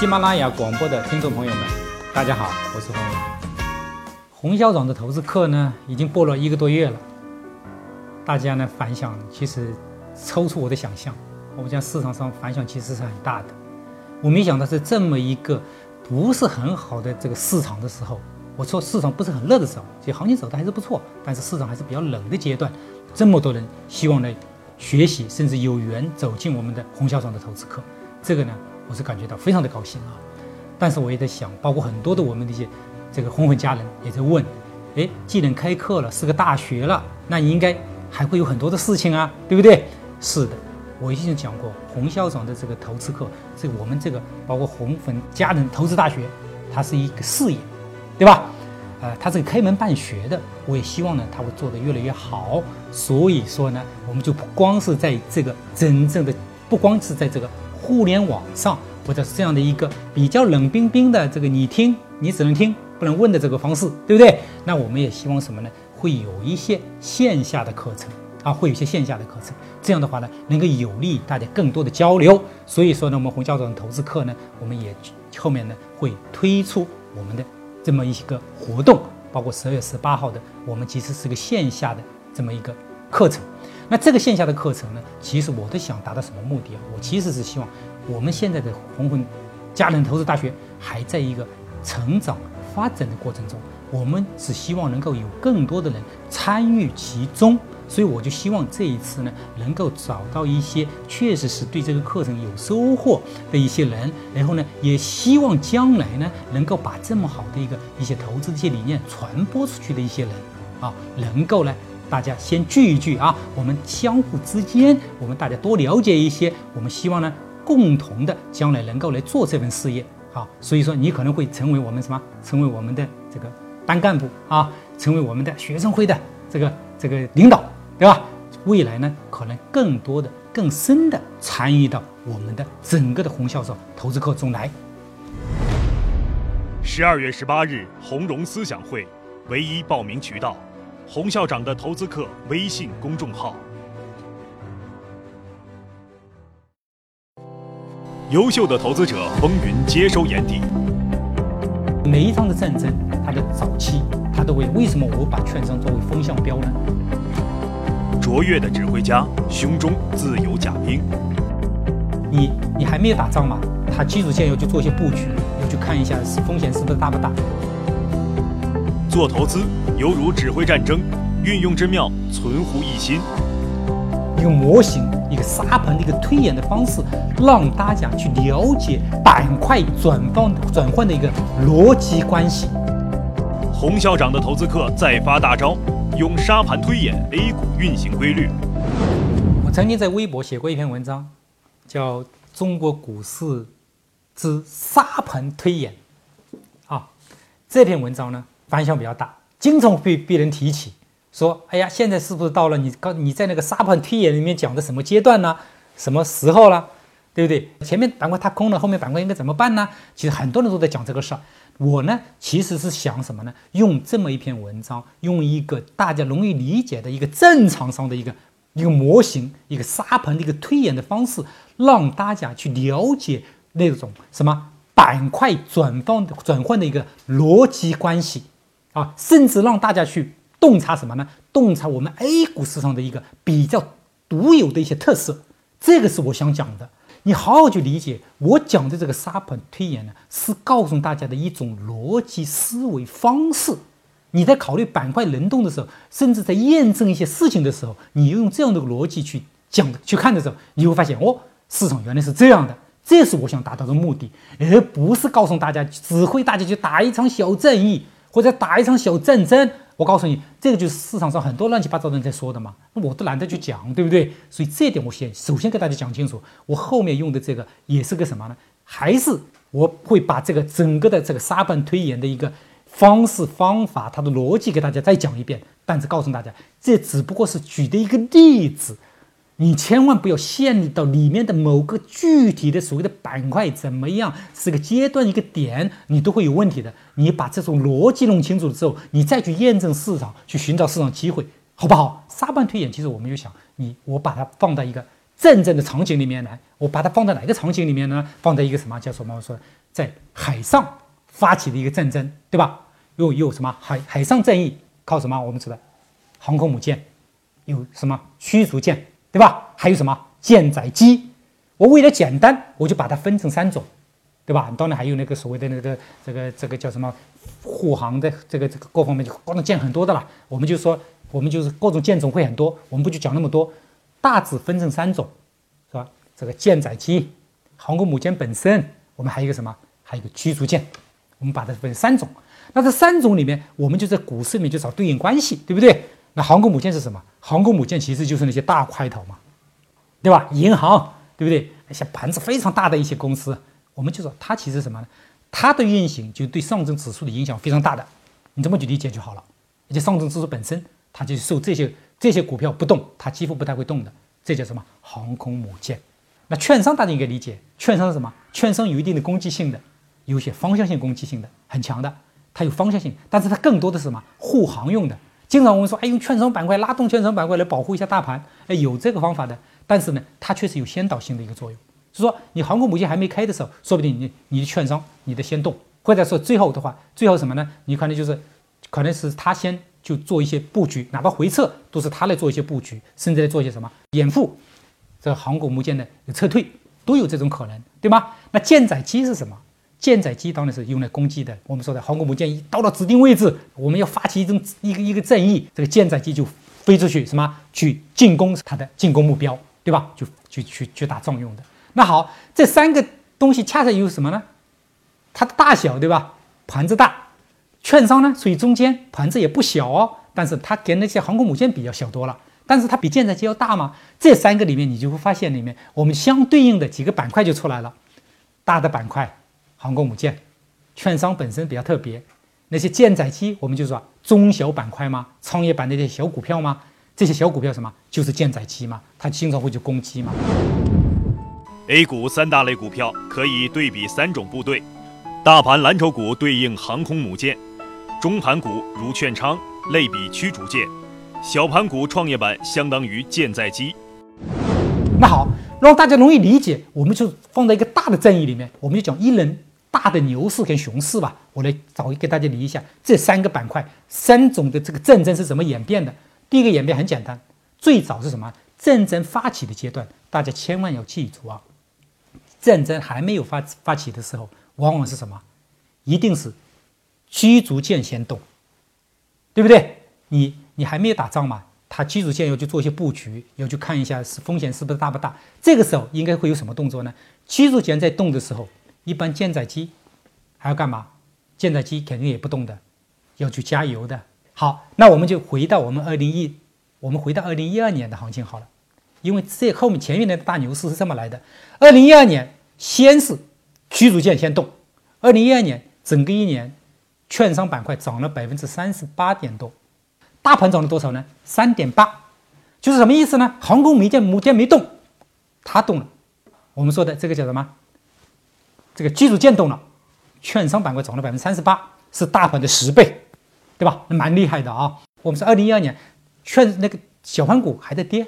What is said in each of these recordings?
喜马拉雅广播的听众朋友们，大家好，我是洪勇。洪校长的投资课呢，已经播了一个多月了，大家呢反响其实超出我的想象。我们讲市场上反响其实是很大的。我没想到在这么一个不是很好的这个市场的时候，我说市场不是很热的时候，其实行情走的还是不错，但是市场还是比较冷的阶段，这么多人希望来学习，甚至有缘走进我们的洪校长的投资课，这个呢，我是感觉到非常的高兴啊。但是我也在想，包括很多的我们的一些这个红粉家人也在问，哎，既然开课了，是个大学了，那应该还会有很多的事情啊，对不对？是的。我已经讲过，洪校长的这个投资课，这我们这个包括红粉家人投资大学，它是一个事业，对吧？呃，它是开门办学的，我也希望呢，它会做得越来越好。所以说呢，我们就不光是在这个真正的，不光是在这个互联网上，或者是这样的一个比较冷冰冰的这个你听，你只能听不能问的这个方式，对不对？那我们也希望什么呢？会有一些线下的课程。啊，会有一些线下的课程，这样的话呢，能够有利于大家更多的交流。所以说呢，我们洪教授的投资课呢，我们也后面呢会推出我们的这么一个活动，包括十二月十八号的，我们其实是个线下的这么一个课程。那这个线下的课程呢，其实我都想达到什么目的啊？我其实是希望我们现在的红红家人投资大学还在一个成长发展的过程中，我们只希望能够有更多的人参与其中。所以我就希望这一次呢，能够找到一些确实是对这个课程有收获的一些人，然后呢，也希望将来呢，能够把这么好的一个一些投资的一些理念传播出去的一些人，啊，能够呢，大家先聚一聚啊，我们相互之间，我们大家多了解一些，我们希望呢，共同的将来能够来做这份事业，啊，所以说你可能会成为我们什么，成为我们的这个班干部啊，成为我们的学生会的这个这个领导。对吧？未来呢，可能更多的、更深的参与到我们的整个的红校长投资课中来。十二月十八日，红融思想会，唯一报名渠道：洪校长的投资课微信公众号。优秀的投资者风云接收眼底。每一场的战争，它的早期，它都会为什么我把券商作为风向标呢？卓越的指挥家，胸中自有甲兵。你你还没有打仗嘛？他基础线要去做一些布局，要去看一下是风险是不是大不大。做投资犹如指挥战争，运用之妙存乎一心。一个模型，一个沙盘的一个推演的方式，让大家去了解板块转换转换的一个逻辑关系。洪校长的投资课再发大招。用沙盘推演 A 股运行规律。我曾经在微博写过一篇文章，叫《中国股市之沙盘推演》。啊，这篇文章呢反响比较大，经常被别人提起，说：“哎呀，现在是不是到了你刚你在那个沙盘推演里面讲的什么阶段呢？什么时候了？对不对？前面板块它空了，后面板块应该怎么办呢？”其实很多人都在讲这个事儿。我呢，其实是想什么呢？用这么一篇文章，用一个大家容易理解的一个正常上的一个一个模型，一个沙盘的一个推演的方式，让大家去了解那种什么板块转换转换的一个逻辑关系啊，甚至让大家去洞察什么呢？洞察我们 A 股市场的一个比较独有的一些特色，这个是我想讲的。你好好去理解我讲的这个沙盘推演呢，是告诉大家的一种逻辑思维方式。你在考虑板块轮动的时候，甚至在验证一些事情的时候，你用这样的逻辑去讲、去看的时候，你会发现哦，市场原来是这样的。这是我想达到的目的，而不是告诉大家、指挥大家去打一场小战役或者打一场小战争。我告诉你，这个就是市场上很多乱七八糟的人在说的嘛，那我都懒得去讲，对不对？所以这点我先首先给大家讲清楚。我后面用的这个也是个什么呢？还是我会把这个整个的这个沙盘推演的一个方式方法，它的逻辑给大家再讲一遍。但是告诉大家，这只不过是举的一个例子。你千万不要陷入到里面的某个具体的所谓的板块怎么样，是个阶段一个点，你都会有问题的。你把这种逻辑弄清楚了之后，你再去验证市场，去寻找市场机会，好不好？沙盘推演其实我们就想，你我把它放到一个战争的场景里面来，我把它放在哪个场景里面呢？放在一个什么叫什么？我说在海上发起的一个战争，对吧？又有什么海海上战役？靠什么？我们知道，航空母舰，有什么驱逐舰，对吧？还有什么舰载机？我为了简单，我就把它分成三种，对吧？当然还有那个所谓的那个这个这个叫什么护航的这个这个各方面就各种舰很多的了。我们就说我们就是各种舰种会很多，我们不就讲那么多，大致分成三种，是吧？这个舰载机、航空母舰本身，我们还有一个什么？还有一个驱逐舰，我们把它分三种。那这三种里面，我们就在股市里面就找对应关系，对不对？那航空母舰是什么？航空母舰其实就是那些大块头嘛，对吧？银行，对不对？那些盘子非常大的一些公司，我们就说它其实什么呢？它的运行就对上证指数的影响非常大的，你这么去理解就好了。而且上证指数本身，它就受这些这些股票不动，它几乎不太会动的，这叫什么？航空母舰。那券商大家应该理解，券商是什么？券商有一定的攻击性的，有些方向性攻击性的，很强的。它有方向性，但是它更多的是什么？护航用的。经常我们说，哎，用券商板块拉动券商板块来保护一下大盘，哎，有这个方法的。但是呢，它确实有先导性的一个作用。是说，你航空母舰还没开的时候，说不定你你的券商你的先动，或者说最后的话，最后什么呢？你可能就是，可能是他先就做一些布局，哪怕回撤都是他来做一些布局，甚至来做一些什么掩护这航空母舰的撤退，都有这种可能，对吗？那舰载机是什么？舰载机当然是用来攻击的。我们说的航空母舰一到了指定位置，我们要发起一种一个一个战役，这个舰载机就飞出去，什么去进攻它的进攻目标，对吧？就就去去打仗用的。那好，这三个东西恰恰有什么呢？它的大小，对吧？盘子大，券商呢属于中间，盘子也不小哦，但是它跟那些航空母舰比较小多了。但是它比舰载机要大嘛？这三个里面，你就会发现里面我们相对应的几个板块就出来了，大的板块。航空母舰，券商本身比较特别，那些舰载机我们就说中小板块吗？创业板那些小股票吗？这些小股票什么？就是舰载机嘛，它经常会去攻击嘛。A 股三大类股票可以对比三种部队，大盘蓝筹股对应航空母舰，中盘股如券商类比驱逐舰，小盘股创业板相当于舰载机。那好，让大家容易理解，我们就放在一个大的阵役里面，我们就讲一轮。大的牛市跟熊市吧，我来找给大家理一下这三个板块三种的这个战争是怎么演变的。第一个演变很简单，最早是什么？战争发起的阶段，大家千万要记住啊！战争还没有发发起的时候，往往是什么？一定是驱逐舰先动，对不对？你你还没有打仗嘛，他驱逐舰要去做一些布局，要去看一下是风险是不是大不大。这个时候应该会有什么动作呢？驱逐舰在动的时候。一般舰载机还要干嘛？舰载机肯定也不动的，要去加油的。好，那我们就回到我们二零一，我们回到二零一二年的行情好了。因为这后面前面的大牛市是这么来的：二零一二年先是驱逐舰先动，二零一二年整个一年，券商板块涨了百分之三十八点多，大盘涨了多少呢？三点八，就是什么意思呢？航空母舰母舰没动，它动了。我们说的这个叫什么？这个基础建动了，券商板块涨了百分之三十八，是大盘的十倍，对吧？蛮厉害的啊。我们是二零一二年，券那个小盘股还在跌，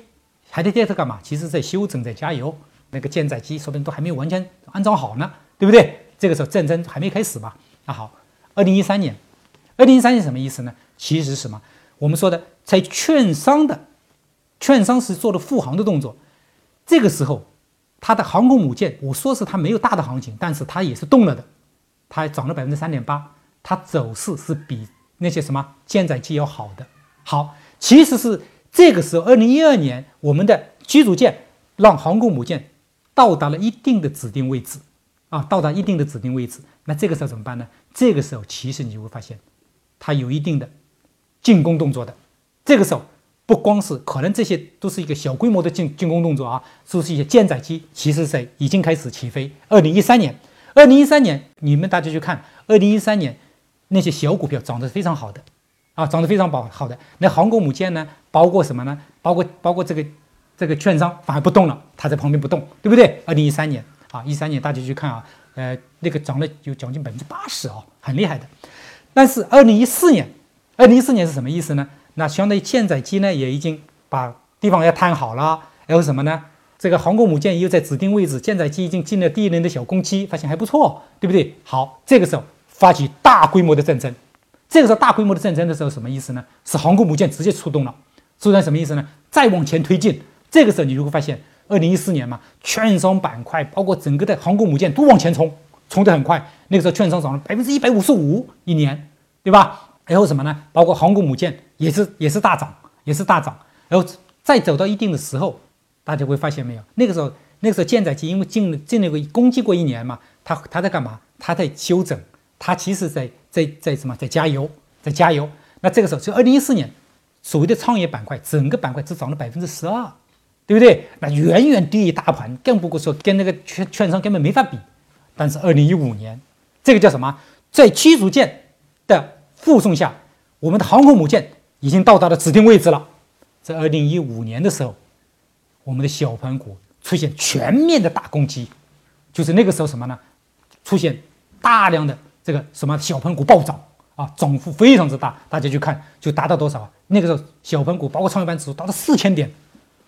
还在跌它干嘛？其实在休整，在加油。那个舰载机说不定都还没有完全安装好呢，对不对？这个时候战争还没开始嘛。那好，二零一三年，二零一三年什么意思呢？其实什么？我们说的在券商的，券商是做的护航的动作，这个时候。它的航空母舰，我说是它没有大的行情，但是它也是动了的，它涨了百分之三点八，它走势是比那些什么舰载机要好的。好，其实是这个时候，二零一二年，我们的驱逐舰让航空母舰到达了一定的指定位置，啊，到达一定的指定位置，那这个时候怎么办呢？这个时候其实你就会发现，它有一定的进攻动作的，这个时候。不光是可能这些都是一个小规模的进进攻动作啊，都是一些舰载机，其实在已经开始起飞。二零一三年，二零一三年，你们大家去看，二零一三年那些小股票涨得非常好的，啊，涨得非常饱好的。那航空母舰呢，包括什么呢？包括包括这个这个券商反而不动了，它在旁边不动，对不对？二零一三年啊，一三年大家去看啊，呃，那个涨了有将近百分之八十啊，很厉害的。但是二零一四年，二零一四年是什么意思呢？那相当于舰载机呢，也已经把地方要摊好了，然后什么呢？这个航空母舰又在指定位置，舰载机已经进了第一轮的小攻击，发现还不错，对不对？好，这个时候发起大规模的战争。这个时候大规模的战争的时候，什么意思呢？是航空母舰直接出动了。出动什么意思呢？再往前推进，这个时候你就会发现，二零一四年嘛，券商板块包括整个的航空母舰都往前冲，冲得很快。那个时候券商涨了百分之一百五十五一年，对吧？然后什么呢？包括航空母舰也是也是大涨，也是大涨。然后再走到一定的时候，大家会发现没有？那个时候那个时候舰载机因为进了进了个攻击过一年嘛，它它在干嘛？它在休整，它其实在。在在什么？在加油，在加油。那这个时候，就二零一四年，所谓的创业板块，整个板块只涨了百分之十二，对不对？那远远低于大盘，更不过说跟那个券券商根本没法比。但是二零一五年，这个叫什么？在驱逐舰的护送下，我们的航空母舰已经到达了指定位置了。在二零一五年的时候，我们的小盘股出现全面的大攻击，就是那个时候什么呢？出现大量的。这个什么小盘股暴涨啊，涨幅非常之大，大家去看就达到多少啊？那个时候小盘股包括创业板指数达到四千点，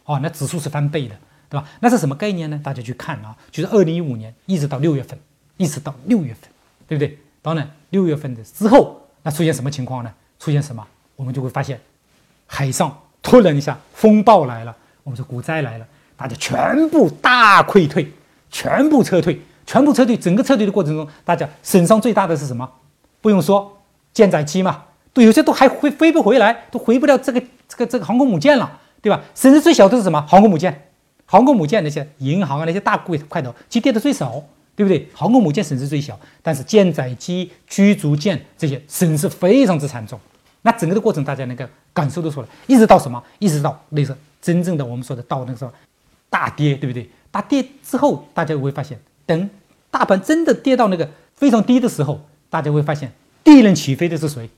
啊，那指数是翻倍的，对吧？那是什么概念呢？大家去看啊，就是二零一五年一直到六月份，一直到六月份，对不对？当然六月份的之后，那出现什么情况呢？出现什么？我们就会发现海上突然一下风暴来了，我们说股灾来了，大家全部大溃退，全部撤退。全部撤退，整个撤退的过程中，大家损伤最大的是什么？不用说，舰载机嘛，都有些都还飞飞不回来，都回不了这个这个这个航空母舰了，对吧？损失最小的是什么？航空母舰，航空母舰那些银行啊那些大贵块头，其跌的最少，对不对？航空母舰损失最小，但是舰载机、驱逐舰这些损失非常之惨重。那整个的过程大家能够感受得出来，一直到什么？一直到那个真正的我们说的到那个时候大跌，对不对？大跌之后，大家会发现。等大盘真的跌到那个非常低的时候，大家会发现第一轮起飞的是谁？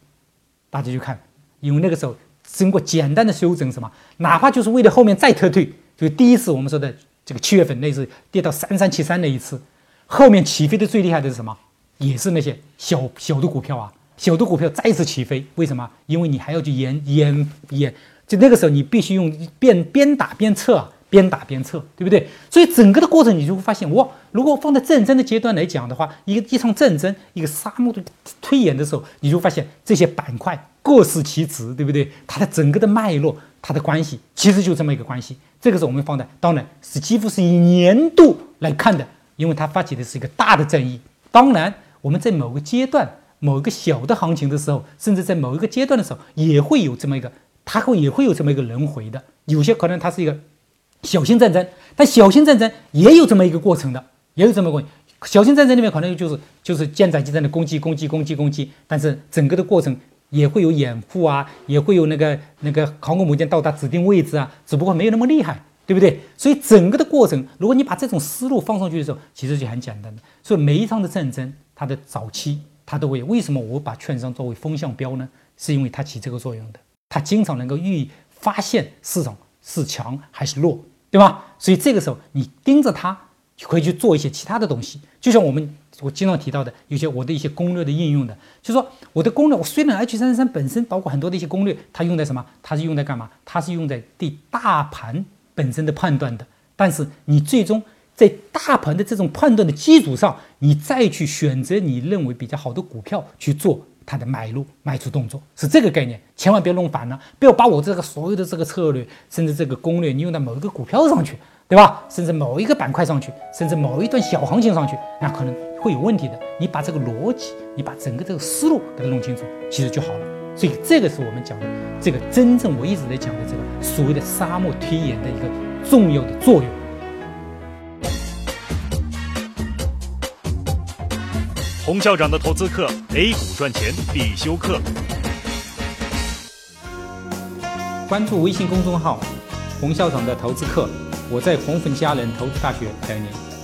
大家去看，因为那个时候经过简单的修整，什么，哪怕就是为了后面再撤退，就第一次我们说的这个七月份那次跌到三三七三那一次，后面起飞的最厉害的是什么？也是那些小小的股票啊，小的股票再次起飞，为什么？因为你还要去演演演，就那个时候你必须用边边打边撤啊。边打边测，对不对？所以整个的过程，你就会发现，哇，如果放在战争的阶段来讲的话，一个一场战争，一个沙漠的推演的时候，你就发现这些板块各司其职，对不对？它的整个的脉络，它的关系，其实就这么一个关系。这个是我们放的，当然是几乎是以年度来看的，因为它发起的是一个大的战役。当然，我们在某个阶段、某一个小的行情的时候，甚至在某一个阶段的时候，也会有这么一个，它会也会有这么一个轮回的。有些可能它是一个。小型战争，但小型战争也有这么一个过程的，也有这么过程。小型战争里面可能就是就是舰载机在那攻击攻击攻击攻击，但是整个的过程也会有掩护啊，也会有那个那个航空母舰到达指定位置啊，只不过没有那么厉害，对不对？所以整个的过程，如果你把这种思路放上去的时候，其实就很简单的。所以每一场的战争，它的早期它都会为什么我把券商作为风向标呢？是因为它起这个作用的，它经常能够预发现市场是强还是弱。对吧？所以这个时候你盯着它，就可以去做一些其他的东西。就像我们我经常提到的，有些我的一些攻略的应用的，就说我的攻略，我虽然 H 三三三本身包括很多的一些攻略，它用在什么？它是用在干嘛？它是用在对大盘本身的判断的。但是你最终在大盘的这种判断的基础上，你再去选择你认为比较好的股票去做。它的买入、卖出动作是这个概念，千万不要弄反了，不要把我这个所有的这个策略，甚至这个攻略，你用到某一个股票上去，对吧？甚至某一个板块上去，甚至某一段小行情上去，那可能会有问题的。你把这个逻辑，你把整个这个思路给它弄清楚，其实就好了。所以这个是我们讲的这个真正我一直在讲的这个所谓的沙漠推演的一个重要的作用。洪校长的投资课，A 股赚钱必修课。关注微信公众号“洪校长的投资课”，我在红粉佳人投资大学等你。